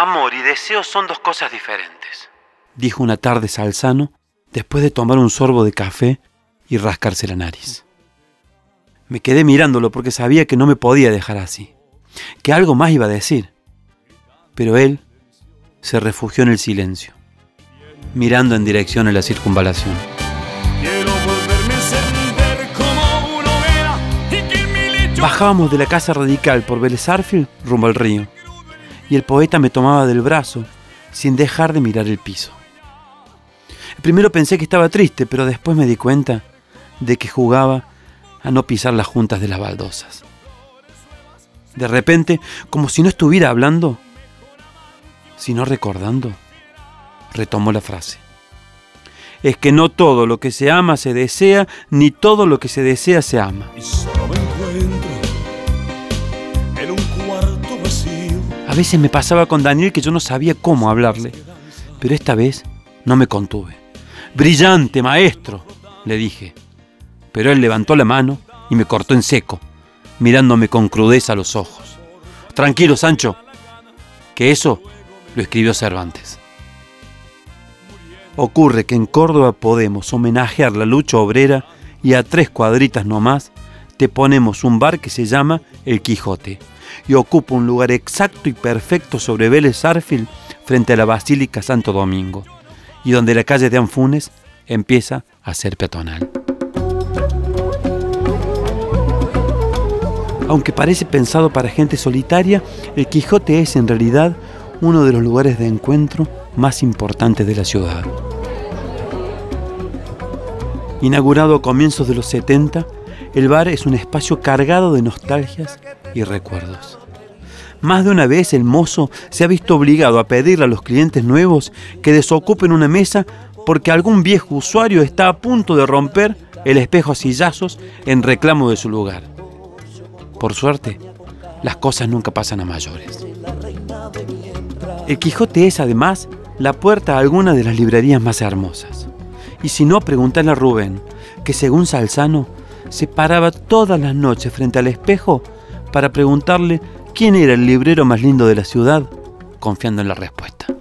Amor y deseo son dos cosas diferentes, dijo una tarde Salzano después de tomar un sorbo de café y rascarse la nariz. Me quedé mirándolo porque sabía que no me podía dejar así, que algo más iba a decir. Pero él se refugió en el silencio, mirando en dirección a la circunvalación. Bajábamos de la casa radical por Vélez rumbo al río, y el poeta me tomaba del brazo sin dejar de mirar el piso. Primero pensé que estaba triste, pero después me di cuenta de que jugaba a no pisar las juntas de las baldosas. De repente, como si no estuviera hablando, sino recordando, retomó la frase. Es que no todo lo que se ama se desea, ni todo lo que se desea se ama. Veces me pasaba con Daniel que yo no sabía cómo hablarle, pero esta vez no me contuve. Brillante, maestro, le dije. Pero él levantó la mano y me cortó en seco, mirándome con crudeza a los ojos. Tranquilo, Sancho, que eso lo escribió Cervantes. Ocurre que en Córdoba podemos homenajear la lucha obrera y a tres cuadritas nomás te ponemos un bar que se llama El Quijote y ocupa un lugar exacto y perfecto sobre Vélez Arfield frente a la Basílica Santo Domingo y donde la calle de Anfunes empieza a ser peatonal. Aunque parece pensado para gente solitaria, el Quijote es en realidad uno de los lugares de encuentro más importantes de la ciudad. Inaugurado a comienzos de los 70, el bar es un espacio cargado de nostalgias y recuerdos. Más de una vez el mozo se ha visto obligado a pedirle a los clientes nuevos que desocupen una mesa porque algún viejo usuario está a punto de romper el espejo a sillazos en reclamo de su lugar. Por suerte, las cosas nunca pasan a mayores. El Quijote es además la puerta a alguna de las librerías más hermosas. Y si no, pregúntale a Rubén, que según Salzano, se paraba todas las noches frente al espejo para preguntarle quién era el librero más lindo de la ciudad, confiando en la respuesta.